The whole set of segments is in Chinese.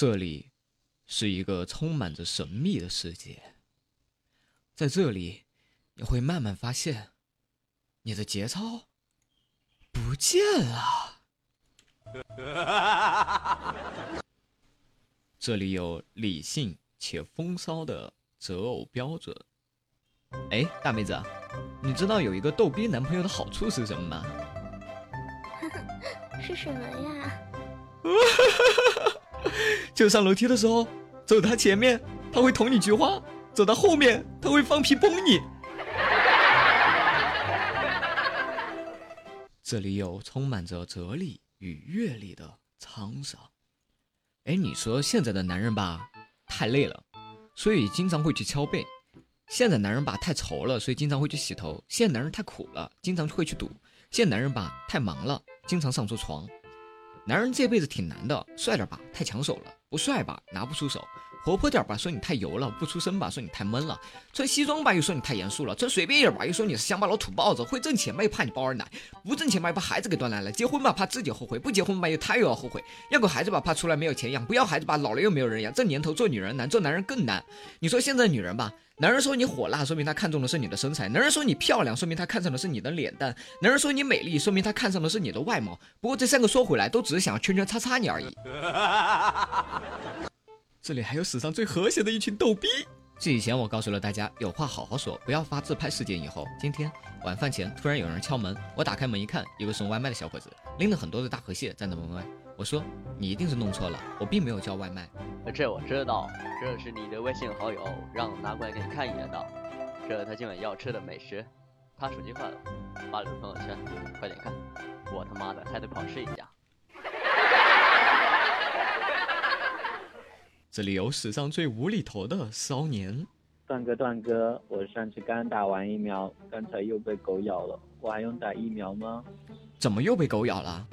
这里是一个充满着神秘的世界，在这里你会慢慢发现，你的节操不见了。这里有理性且风骚的择偶标准。哎，大妹子，你知道有一个逗逼男朋友的好处是什么吗？是什么呀？就上楼梯的时候，走他前面，他会捅你菊花；走到后面，他会放屁崩你。这里有充满着哲理与阅历的沧桑。哎，你说现在的男人吧，太累了，所以经常会去敲背；现在男人吧，太愁了，所以经常会去洗头；现在男人太苦了，经常会去赌；现在男人吧，太忙了，经常上错床。男人这辈子挺难的，帅点吧，太抢手了；不帅吧，拿不出手。活泼点吧，说你太油了；不出声吧，说你太闷了；穿西装吧，又说你太严肃了；穿随便一点吧，又说你是乡巴佬土包子；会挣钱吧，又怕你包二奶；不挣钱吧，又把孩子给断奶了；结婚吧，怕自己后悔；不结婚吧，又他又要后悔；要个孩子吧，怕出来没有钱养；不要孩子吧，老了又没有人养。这年头做女人难，做男人更难。你说现在女人吧，男人说你火辣，说明他看中的是你的身材；男人说你漂亮，说明他看上的是你的脸蛋；男人说你美丽，说明他看上的是你的外貌。不过这三个说回来，都只是想要圈圈叉叉你而已。这里还有史上最和谐的一群逗逼。这以前我告诉了大家，有话好好说，不要发自拍事件。以后，今天晚饭前突然有人敲门，我打开门一看，一个送外卖的小伙子拎了很多的大河蟹站在门外。我说：“你一定是弄错了，我并没有叫外卖。”这我知道，这是你的微信好友，让我拿过来给你看一眼的。这他今晚要吃的美食。他手机坏了，发了个朋友圈，快点看。我他妈的还得跑试一下。这里有史上最无厘头的骚年，段哥，段哥，我上次刚打完疫苗，刚才又被狗咬了，我还用打疫苗吗？怎么又被狗咬了？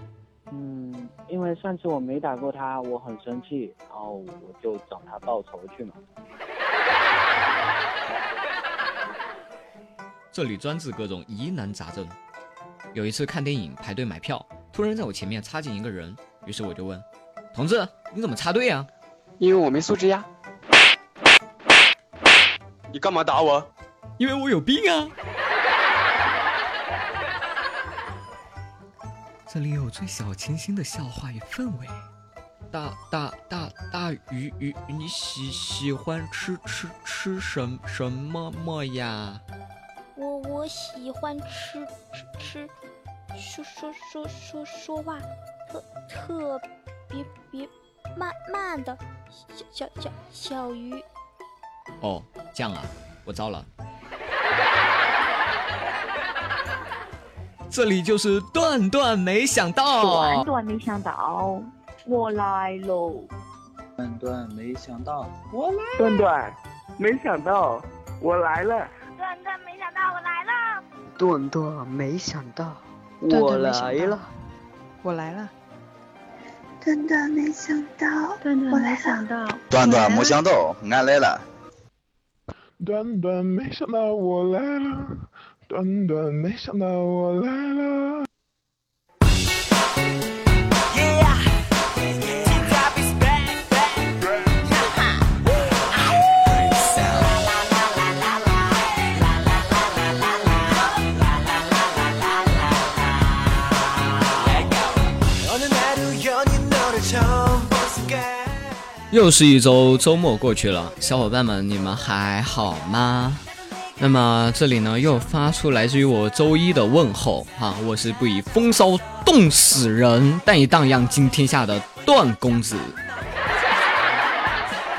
嗯，因为上次我没打过它，我很生气，然后我就找它报仇去嘛。这里专治各种疑难杂症。有一次看电影排队买票，突然在我前面插进一个人，于是我就问：“同志，你怎么插队呀？”因为我没素质呀！你干嘛打我？因为我有病啊！这里有最小清新的笑话与氛围。大大大大鱼鱼，你喜喜欢吃吃吃什什么么呀？我我喜欢吃吃吃，说说说说说话特特别别。慢慢的，小小小小鱼。哦，这样啊，我糟了。这里就是段段没想到，段段没想到，我来喽。段段没想到，我来。段段没想到，我来了。段段没想到，我来了。段段没想到，我来了。我来了。段段没想到，段段没想到，段段没想到，俺来了。段段没想到我来了，段段没想到我来了。又是一周周末过去了，小伙伴们，你们还好吗？那么这里呢，又发出来自于我周一的问候啊！我是不以风骚冻死人，但以荡漾惊天下的段公子。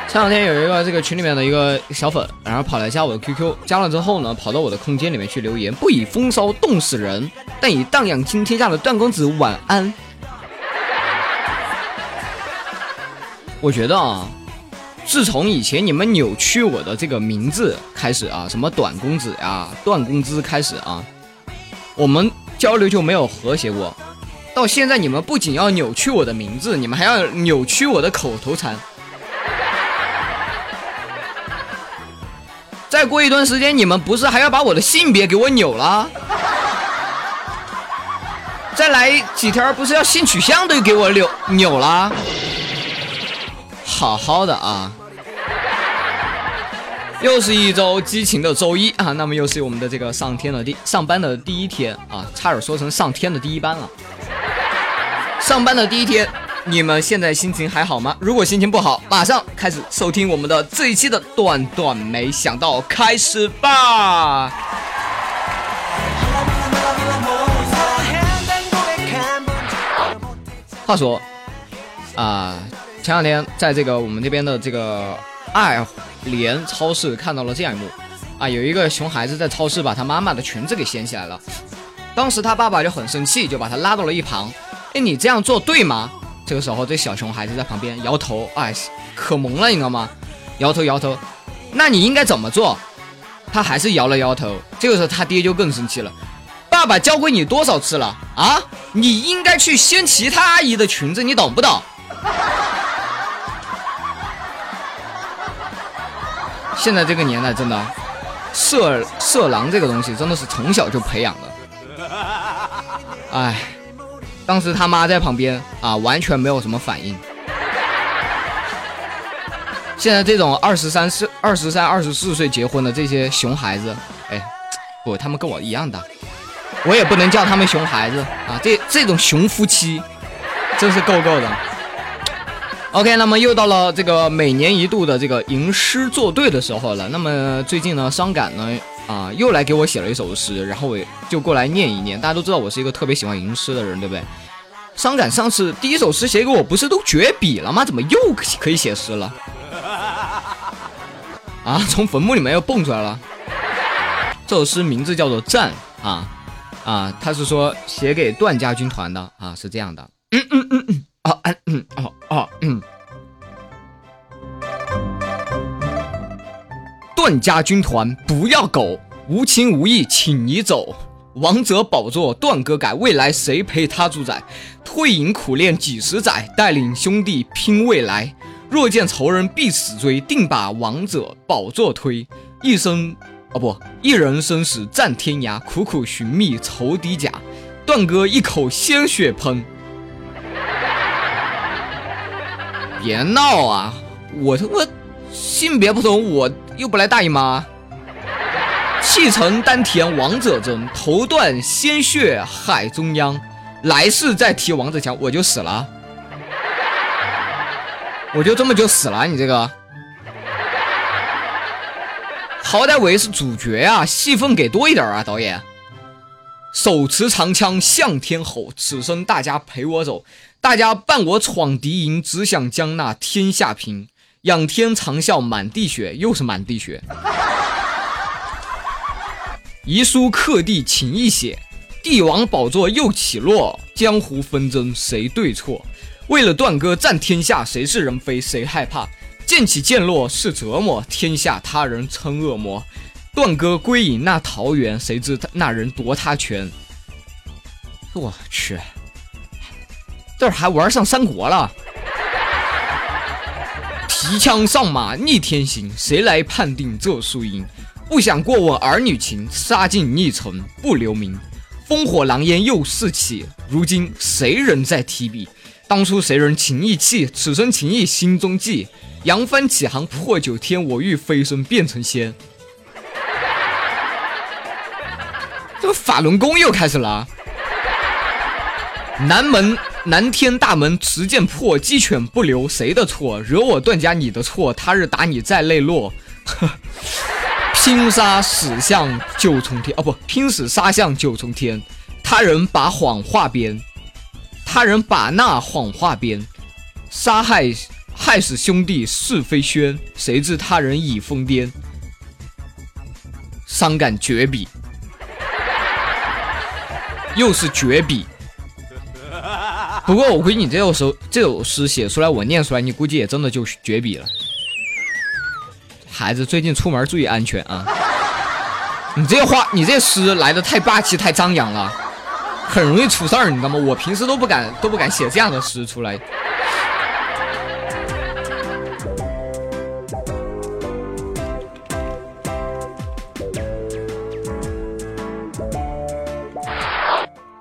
前两天有一个这个群里面的一个小粉，然后跑来加我的 QQ，加了之后呢，跑到我的空间里面去留言，不以风骚冻死人，但以荡漾惊天下的段公子晚安。我觉得啊，自从以前你们扭曲我的这个名字开始啊，什么短公子呀、段公子开始啊，我们交流就没有和谐过。到现在你们不仅要扭曲我的名字，你们还要扭曲我的口头禅。再过一段时间，你们不是还要把我的性别给我扭了？再来几天，不是要性取向都给我扭扭了？好好的啊。又是一周激情的周一啊，那么又是我们的这个上天的第上班的第一天啊，差点说成上天的第一班了。上班的第一天，你们现在心情还好吗？如果心情不好，马上开始收听我们的这一期的段段没想到，开始吧。话说啊，前两天在这个我们这边的这个爱。连超市看到了这样一幕，啊，有一个熊孩子在超市把他妈妈的裙子给掀起来了，当时他爸爸就很生气，就把他拉到了一旁。哎，你这样做对吗？这个时候这小熊孩子在旁边摇头，哎，可萌了，你知道吗？摇头摇头。那你应该怎么做？他还是摇了摇头。这个时候他爹就更生气了，爸爸教会你多少次了啊？你应该去掀其他阿姨的裙子，你懂不懂？现在这个年代，真的，色色狼这个东西真的是从小就培养的。哎，当时他妈在旁边啊，完全没有什么反应。现在这种二十三四、二十三、二十四岁结婚的这些熊孩子，哎，不，他们跟我一样大，我也不能叫他们熊孩子啊。这这种熊夫妻，真是够够的。OK，那么又到了这个每年一度的这个吟诗作对的时候了。那么最近呢，伤感呢啊又来给我写了一首诗，然后我就过来念一念。大家都知道我是一个特别喜欢吟诗的人，对不对？伤感上次第一首诗写给我，不是都绝笔了吗？怎么又可以写诗了？啊，从坟墓里面又蹦出来了。这首诗名字叫做《战》啊啊，他是说写给段家军团的啊，是这样的。嗯嗯嗯嗯。啊嗯哦啊嗯，段家军团不要狗，无情无义，请你走。王者宝座段哥改，未来谁陪他主宰？退隐苦练几十载，带领兄弟拼未来。若见仇人必死追，定把王者宝座推。一生哦不，一人生死战天涯，苦苦寻觅仇敌甲。段哥一口鲜血喷。别闹啊！我我性别不同，我又不来大姨妈。气沉丹田王者真，头断鲜血海中央。来世再提王者强，我就死了。我就这么就死了，你这个，好歹我也是主角啊，戏份给多一点啊，导演。手持长枪向天吼，此生大家陪我走。大家伴我闯敌营，只想将那天下平。仰天长啸满地血，又是满地血。遗书刻地情意写，帝王宝座又起落。江湖纷争谁对错？为了断哥战天下，谁是人非谁害怕？剑起剑落是折磨，天下他人称恶魔。段哥归隐那桃源，谁知那人夺他权？我去。这还玩上三国了？提枪上马逆天行，谁来判定这输赢？不想过问儿女情，杀尽逆臣不留名。烽火狼烟又四起，如今谁人在提笔？当初谁人情意气？此生情义心中记。扬帆起航破九天，我欲飞升变成仙。法轮功又开始了。南门。南天大门持剑破，鸡犬不留，谁的错？惹我段家你的错，他日打你再泪落。拼杀死相九重天，哦不，拼死杀相九重天。他人把谎话编，他人把那谎话编，杀害害死兄弟是非宣，谁知他人已疯癫？伤感绝笔，又是绝笔。不过我估计你这首诗这首诗写出来，我念出来，你估计也真的就绝笔了。孩子最近出门注意安全啊！你这话，你这诗来的太霸气、太张扬了，很容易出事儿，你知道吗？我平时都不敢都不敢写这样的诗出来。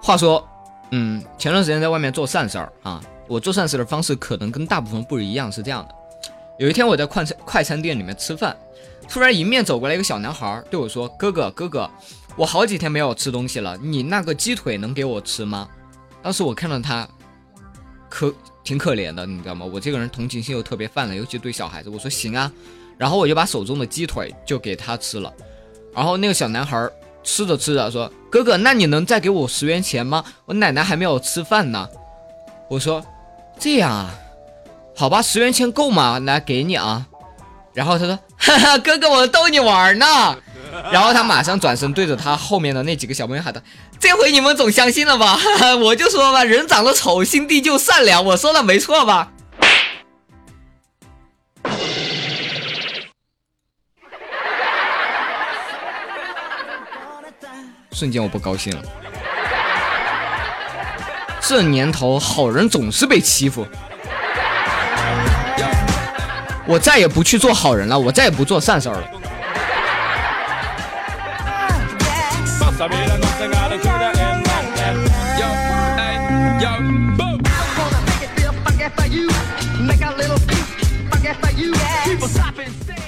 话说。嗯，前段时间在外面做善事儿啊，我做善事的方式可能跟大部分不一样，是这样的，有一天我在快餐快餐店里面吃饭，突然迎面走过来一个小男孩，对我说：“哥哥，哥哥，我好几天没有吃东西了，你那个鸡腿能给我吃吗？”当时我看到他，可挺可怜的，你知道吗？我这个人同情心又特别泛滥，尤其对小孩子。我说行啊，然后我就把手中的鸡腿就给他吃了。然后那个小男孩吃着吃着说：“哥哥，那你能再给我十元钱吗？我奶奶还没有吃饭呢。”我说：“这样啊，好吧，十元钱够吗？来给你啊。”然后他说：“哈哈，哥哥，我逗你玩呢。”然后他马上转身对着他后面的那几个小朋友喊道：“这回你们总相信了吧？哈哈，我就说吧，人长得丑，心地就善良，我说的没错吧？”瞬间我不高兴了。这年头，好人总是被欺负。我再也不去做好人了，我再也不做善事儿了。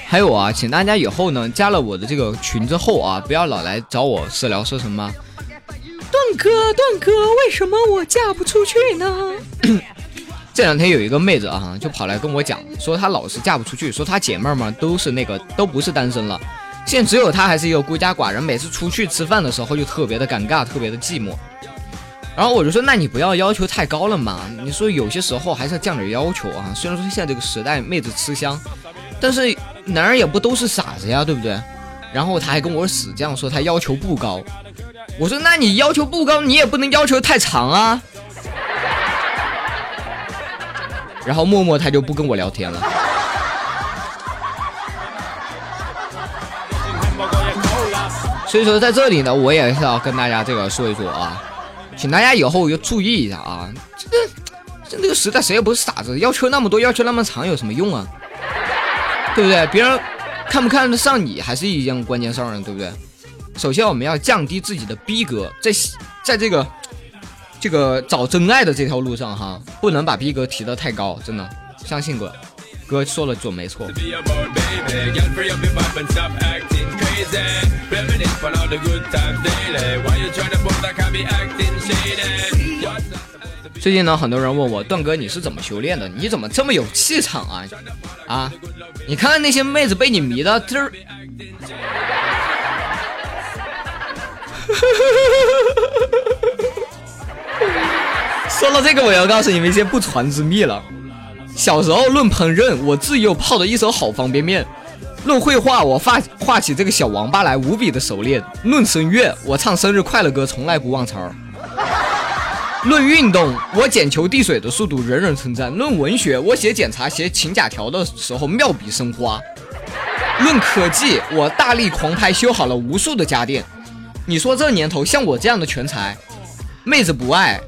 还有啊，请大家以后呢加了我的这个群之后啊，不要老来找我私聊，说什么段哥段哥，为什么我嫁不出去呢？这两天有一个妹子啊，就跑来跟我讲，说她老是嫁不出去，说她姐妹们都是那个都不是单身了，现在只有她还是一个孤家寡人，每次出去吃饭的时候就特别的尴尬，特别的寂寞。然后我就说，那你不要要求太高了嘛，你说有些时候还是要降点要求啊。虽然说现在这个时代妹子吃香，但是男人也不都是傻子呀，对不对？然后他还跟我死犟说他要求不高，我说那你要求不高，你也不能要求太长啊。然后默默他就不跟我聊天了。所以说在这里呢，我也是要跟大家这个说一说啊。请大家以后要注意一下啊！这个，这这个时代谁也不是傻子，要求那么多，要求那么长有什么用啊？对不对？别人看不看得上你还是一件关键事儿呢，对不对？首先我们要降低自己的逼格，在在这个这个找真爱的这条路上哈，不能把逼格提得太高，真的，相信哥，哥说了准没错。最近呢，很多人问我段哥你是怎么修炼的？你怎么这么有气场啊？啊，你看看那些妹子被你迷的，这。说到这个，我要告诉你们一些不传之秘了。小时候论烹饪，我自幼泡的一手好方便面。论绘画，我画画起这个小王八来无比的熟练；论声乐，我唱生日快乐歌从来不忘词儿；论运动，我捡球递水的速度人人称赞；论文学，我写检查写请假条的时候妙笔生花；论科技，我大力狂拍修好了无数的家电。你说这年头像我这样的全才，妹子不爱，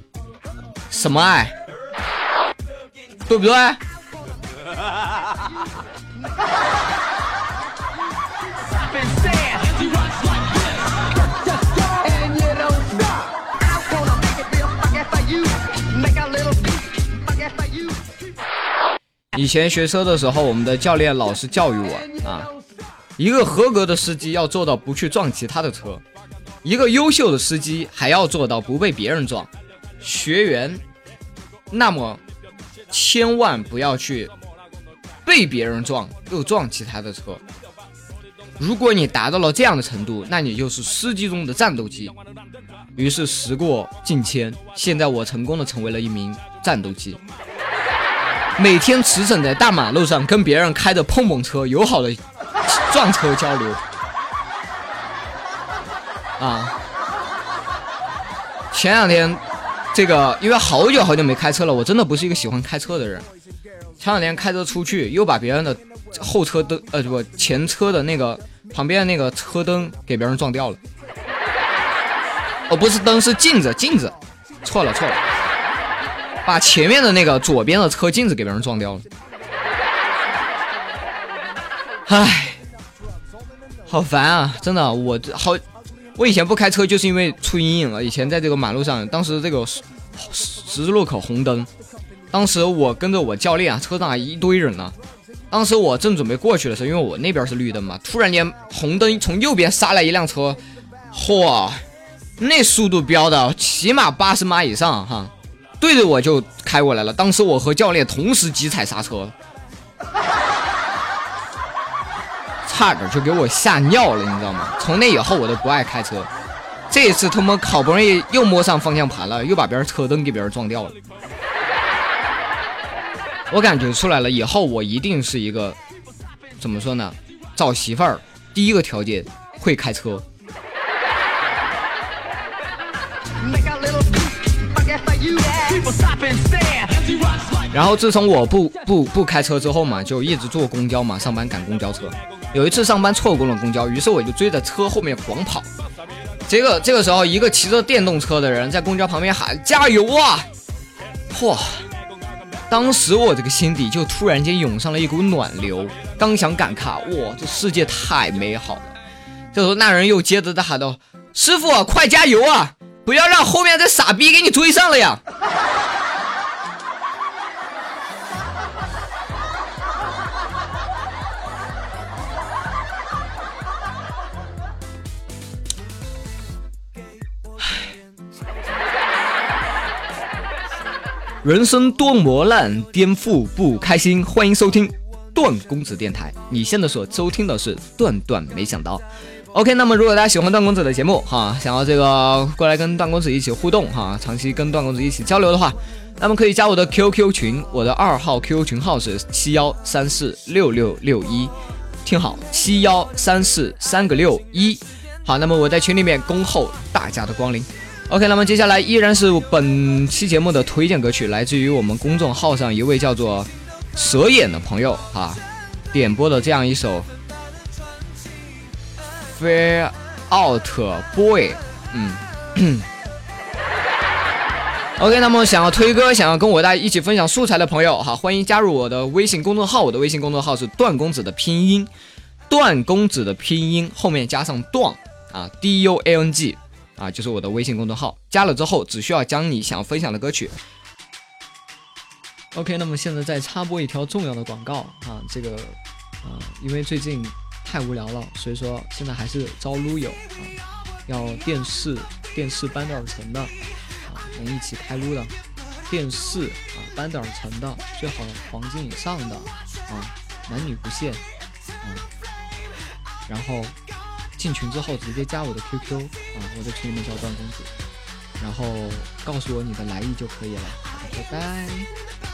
什么爱？对不对？以前学车的时候，我们的教练老是教育我啊，一个合格的司机要做到不去撞其他的车，一个优秀的司机还要做到不被别人撞。学员，那么千万不要去被别人撞又撞其他的车。如果你达到了这样的程度，那你就是司机中的战斗机。于是时过境迁，现在我成功的成为了一名战斗机。每天驰骋在大马路上，跟别人开着碰碰车，友好的撞车交流。啊，前两天，这个因为好久好久没开车了，我真的不是一个喜欢开车的人。前两天开车出去，又把别人的后车灯，呃，不，前车的那个旁边那个车灯给别人撞掉了。哦，不是灯，是镜子，镜子，错了错了。把前面的那个左边的车镜子给别人撞掉了，唉，好烦啊！真的，我好，我以前不开车就是因为出阴影了。以前在这个马路上，当时这个十字路口红灯，当时我跟着我教练啊，车上一堆人呢，当时我正准备过去的时候，因为我那边是绿灯嘛，突然间红灯从右边杀来一辆车，嚯，那速度飙的起码八十码以上哈，对着我就开过来了。当时我和教练同时急踩刹车，差点就给我吓尿了，你知道吗？从那以后我都不爱开车。这一次他妈好不容易又摸上方向盘了，又把别人车灯给别人撞掉了。我感觉出来了，以后我一定是一个怎么说呢？找媳妇儿第一个条件会开车。然后自从我不不不开车之后嘛，就一直坐公交嘛，上班赶公交车。有一次上班错过了公交，于是我就追着车后面狂跑。这个这个时候，一个骑着电动车的人在公交旁边喊：“加油啊！”嚯！当时我这个心底就突然间涌上了一股暖流，刚想感慨：“哇，这世界太美好了。”这时候那人又接着在喊道：“师傅，快加油啊！不要让后面这傻逼给你追上了呀！”人生多磨难，颠覆不开心。欢迎收听段公子电台。你现在所收听的是段段没想到。OK，那么如果大家喜欢段公子的节目哈，想要这个过来跟段公子一起互动哈，长期跟段公子一起交流的话，那么可以加我的 QQ 群，我的二号 QQ 群号是七幺三四六六六一，听好，七幺三四三个六一。好，那么我在群里面恭候大家的光临。OK，那么接下来依然是本期节目的推荐歌曲，来自于我们公众号上一位叫做蛇眼的朋友啊点播的这样一首《Fare Out Boy》。嗯，OK，那么想要推歌、想要跟我大家一起分享素材的朋友哈，欢迎加入我的微信公众号。我的微信公众号是段公子的拼音，段公子的拼音后面加上段啊，D U A N G。啊，就是我的微信公众号，加了之后只需要将你想分享的歌曲。OK，那么现在再插播一条重要的广告啊，这个啊，因为最近太无聊了，所以说现在还是招撸友啊，要电视电视班德尔城的啊，能一起开撸的电视啊，班德尔城的最好黄金以上的啊，男女不限啊，然后。进群之后直接加我的 QQ 啊，我在群里面叫段公子，然后告诉我你的来意就可以了。拜拜。